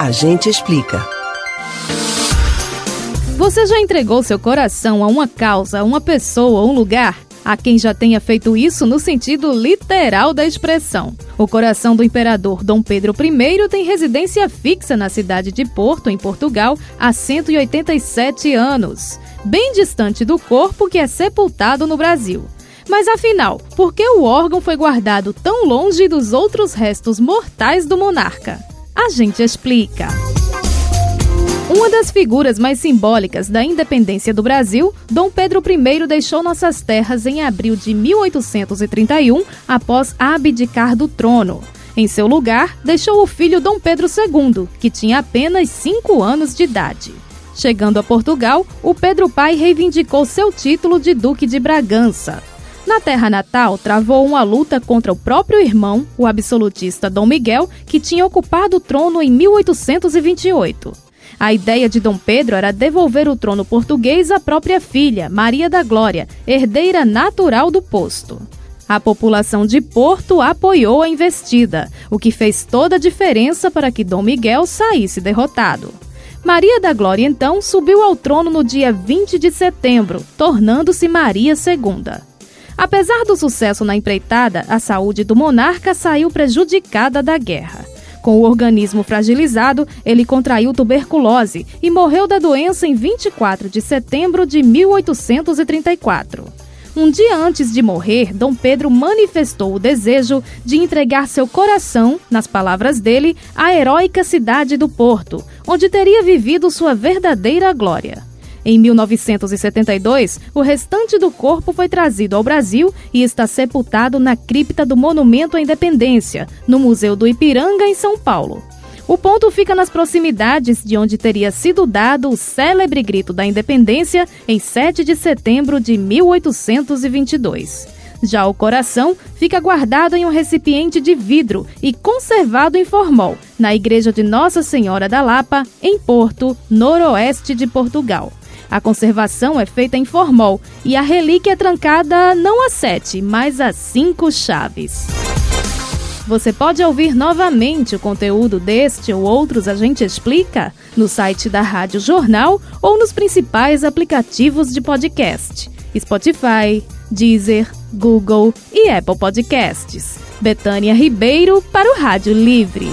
A gente explica. Você já entregou seu coração a uma causa, a uma pessoa, a um lugar? Há quem já tenha feito isso no sentido literal da expressão. O coração do imperador Dom Pedro I tem residência fixa na cidade de Porto, em Portugal, há 187 anos, bem distante do corpo que é sepultado no Brasil. Mas afinal, por que o órgão foi guardado tão longe dos outros restos mortais do monarca? A gente explica. Uma das figuras mais simbólicas da independência do Brasil, Dom Pedro I deixou nossas terras em abril de 1831, após abdicar do trono. Em seu lugar, deixou o filho Dom Pedro II, que tinha apenas 5 anos de idade. Chegando a Portugal, o Pedro Pai reivindicou seu título de Duque de Bragança. Na terra natal, travou uma luta contra o próprio irmão, o absolutista Dom Miguel, que tinha ocupado o trono em 1828. A ideia de Dom Pedro era devolver o trono português à própria filha, Maria da Glória, herdeira natural do posto. A população de Porto apoiou a investida, o que fez toda a diferença para que Dom Miguel saísse derrotado. Maria da Glória então subiu ao trono no dia 20 de setembro, tornando-se Maria II. Apesar do sucesso na empreitada, a saúde do monarca saiu prejudicada da guerra. Com o organismo fragilizado, ele contraiu tuberculose e morreu da doença em 24 de setembro de 1834. Um dia antes de morrer, Dom Pedro manifestou o desejo de entregar seu coração, nas palavras dele, à heróica cidade do Porto, onde teria vivido sua verdadeira glória. Em 1972, o restante do corpo foi trazido ao Brasil e está sepultado na cripta do Monumento à Independência, no Museu do Ipiranga, em São Paulo. O ponto fica nas proximidades de onde teria sido dado o célebre grito da independência em 7 de setembro de 1822. Já o coração fica guardado em um recipiente de vidro e conservado em formol, na Igreja de Nossa Senhora da Lapa, em Porto, noroeste de Portugal. A conservação é feita em formol e a relíquia é trancada não a sete, mas a cinco chaves. Você pode ouvir novamente o conteúdo deste ou outros A Gente Explica no site da Rádio Jornal ou nos principais aplicativos de podcast: Spotify, Deezer, Google e Apple Podcasts. Betânia Ribeiro para o Rádio Livre.